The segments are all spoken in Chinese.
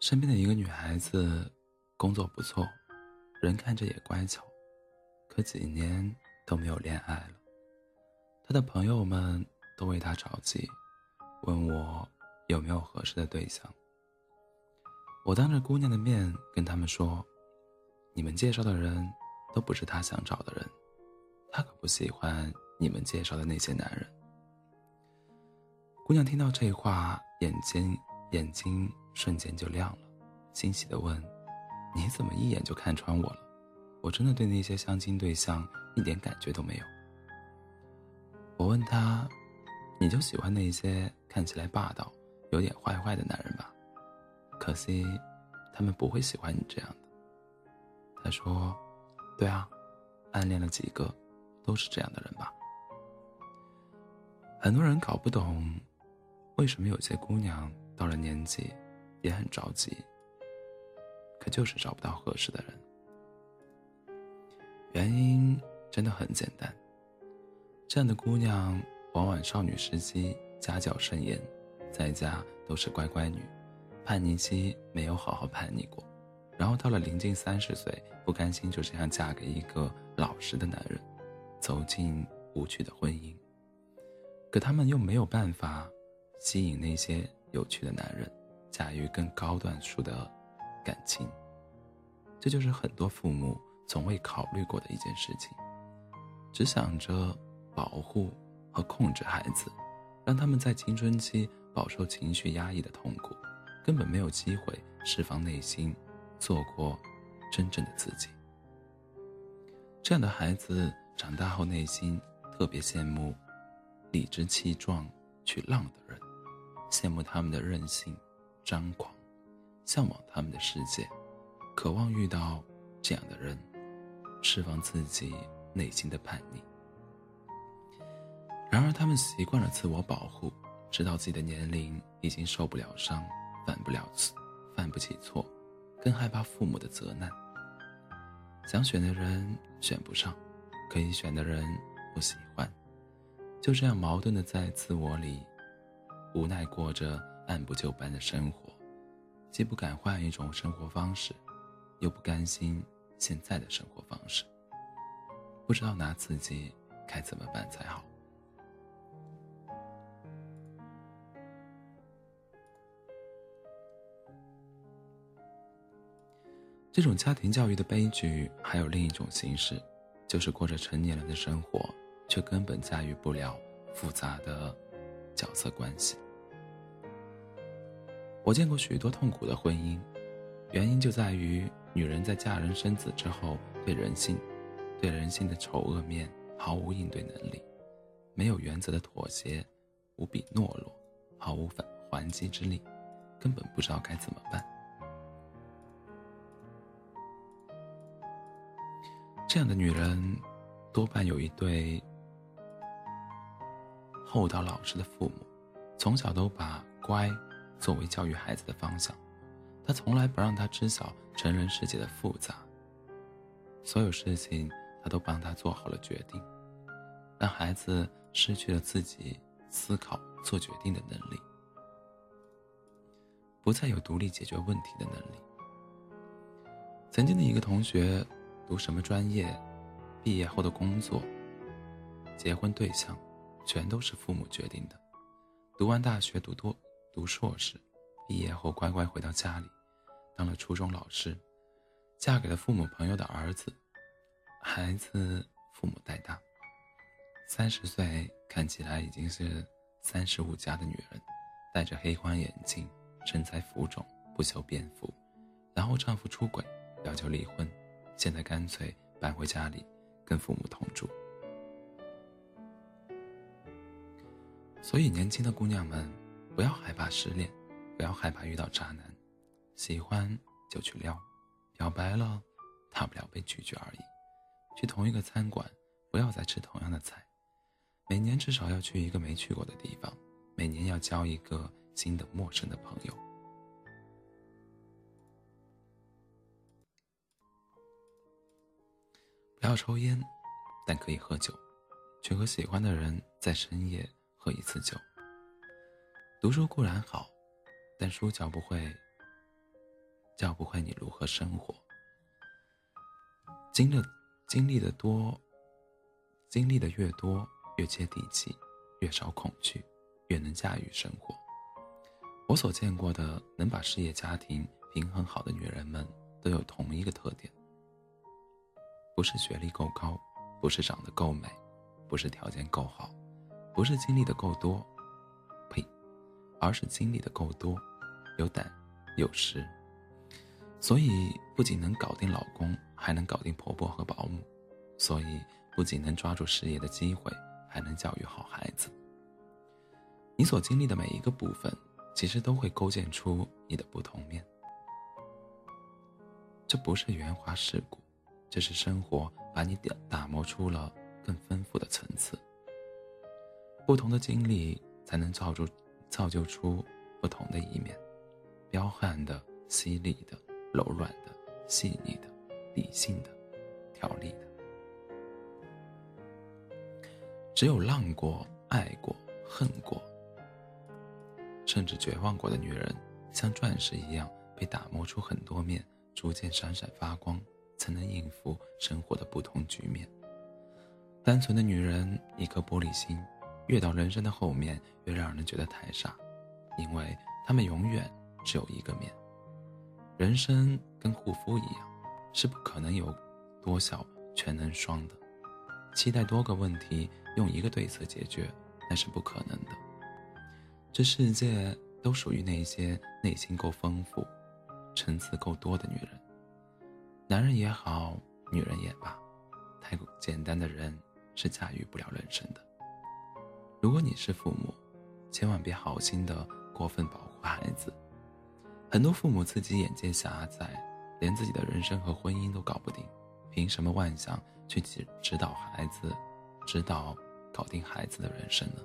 身边的一个女孩子，工作不错，人看着也乖巧，可几年都没有恋爱了。她的朋友们都为她着急，问我有没有合适的对象。我当着姑娘的面跟他们说：“你们介绍的人都不是她想找的人，她可不喜欢你们介绍的那些男人。”姑娘听到这话，眼睛眼睛瞬间就亮了，欣喜地问：“你怎么一眼就看穿我了？我真的对那些相亲对象一点感觉都没有。”我问他：“你就喜欢那些看起来霸道、有点坏坏的男人吧？”可惜，他们不会喜欢你这样的。他说：“对啊，暗恋了几个，都是这样的人吧。”很多人搞不懂，为什么有些姑娘到了年纪也很着急，可就是找不到合适的人。原因真的很简单，这样的姑娘往往少女时期家教甚严，在家都是乖乖女。叛逆期没有好好叛逆过，然后到了临近三十岁，不甘心就这样嫁给一个老实的男人，走进无趣的婚姻。可他们又没有办法吸引那些有趣的男人，驾驭更高段数的感情。这就是很多父母从未考虑过的一件事情，只想着保护和控制孩子，让他们在青春期饱受情绪压抑的痛苦。根本没有机会释放内心，做过真正的自己。这样的孩子长大后，内心特别羡慕理直气壮去浪的人，羡慕他们的任性、张狂，向往他们的世界，渴望遇到这样的人，释放自己内心的叛逆。然而，他们习惯了自我保护，知道自己的年龄已经受不了伤。犯不了错，犯不起错，更害怕父母的责难。想选的人选不上，可以选的人不喜欢，就这样矛盾的在自我里，无奈过着按部就班的生活，既不敢换一种生活方式，又不甘心现在的生活方式，不知道拿自己该怎么办才好。这种家庭教育的悲剧还有另一种形式，就是过着成年人的生活，却根本驾驭不了复杂的角色关系。我见过许多痛苦的婚姻，原因就在于女人在嫁人生子之后，对人性、对人性的丑恶面毫无应对能力，没有原则的妥协，无比懦弱，毫无反还击之力，根本不知道该怎么办。这样的女人，多半有一对厚道老实的父母，从小都把乖作为教育孩子的方向。他从来不让他知晓成人世界的复杂，所有事情他都帮他做好了决定，让孩子失去了自己思考、做决定的能力，不再有独立解决问题的能力。曾经的一个同学。读什么专业，毕业后的工作、结婚对象，全都是父母决定的。读完大学，读多读硕士，毕业后乖乖回到家里，当了初中老师，嫁给了父母朋友的儿子，孩子父母带大。三十岁看起来已经是三十五加的女人，戴着黑框眼镜，身材浮肿，不修边幅，然后丈夫出轨，要求离婚。现在干脆搬回家里，跟父母同住。所以，年轻的姑娘们，不要害怕失恋，不要害怕遇到渣男，喜欢就去撩，表白了，大不了被拒绝而已。去同一个餐馆，不要再吃同样的菜。每年至少要去一个没去过的地方，每年要交一个新的陌生的朋友。不要抽烟，但可以喝酒，去和喜欢的人在深夜喝一次酒。读书固然好，但书教不会，教不会你如何生活。经历经历的多，经历的越多，越接地气，越少恐惧，越能驾驭生活。我所见过的能把事业家庭平衡好的女人们，都有同一个特点：不是学历够高，不是长得够美，不是条件够好，不是经历的够多，而是经历的够多，有胆，有识。所以不仅能搞定老公，还能搞定婆婆和保姆；所以不仅能抓住事业的机会，还能教育好孩子。你所经历的每一个部分，其实都会构建出你的不同面。这不是圆滑世故，这是生活把你打打磨出了更丰富的层次。不同的经历，才能造就造就出不同的一面，彪悍的、犀利的。柔软的、细腻的、理性的、条理的，只有浪过、爱过、恨过，甚至绝望过的女人，像钻石一样被打磨出很多面，逐渐闪闪发光，才能应付生活的不同局面。单纯的女人，一颗玻璃心，越到人生的后面，越让人觉得太傻，因为他们永远只有一个面。人生跟护肤一样，是不可能有多效全能霜的。期待多个问题用一个对策解决，那是不可能的。这世界都属于那些内心够丰富、层次够多的女人。男人也好，女人也罢，太过简单的人是驾驭不了人生的。如果你是父母，千万别好心的过分保护孩子。很多父母自己眼界狭窄，连自己的人生和婚姻都搞不定，凭什么妄想去指指导孩子，指导搞定孩子的人生呢？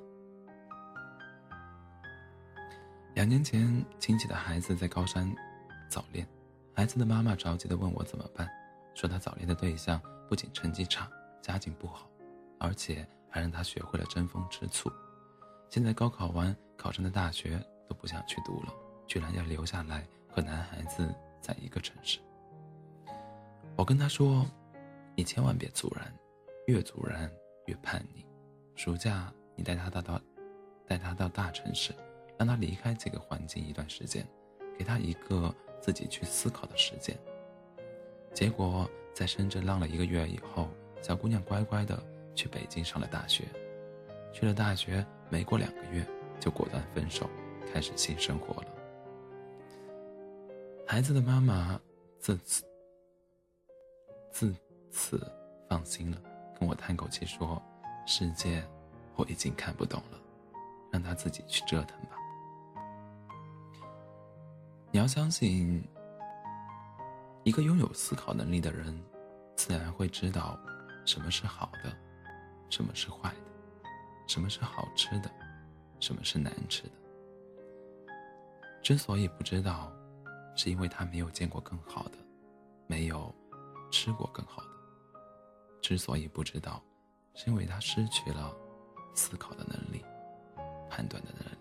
两年前，亲戚的孩子在高山早恋，孩子的妈妈着急的问我怎么办，说他早恋的对象不仅成绩差，家境不好，而且还让他学会了争风吃醋，现在高考完考上的大学都不想去读了。居然要留下来和男孩子在一个城市。我跟他说：“你千万别阻拦，越阻拦越叛逆。暑假你带他到到，带他到大城市，让他离开这个环境一段时间，给他一个自己去思考的时间。”结果在深圳浪了一个月以后，小姑娘乖乖的去北京上了大学。去了大学没过两个月，就果断分手，开始新生活了。孩子的妈妈自此自此放心了，跟我叹口气说：“世界我已经看不懂了，让他自己去折腾吧。”你要相信，一个拥有思考能力的人，自然会知道什么是好的，什么是坏的，什么是好吃的，什么是难吃的。之所以不知道。是因为他没有见过更好的，没有吃过更好的。之所以不知道，是因为他失去了思考的能力、判断的能力。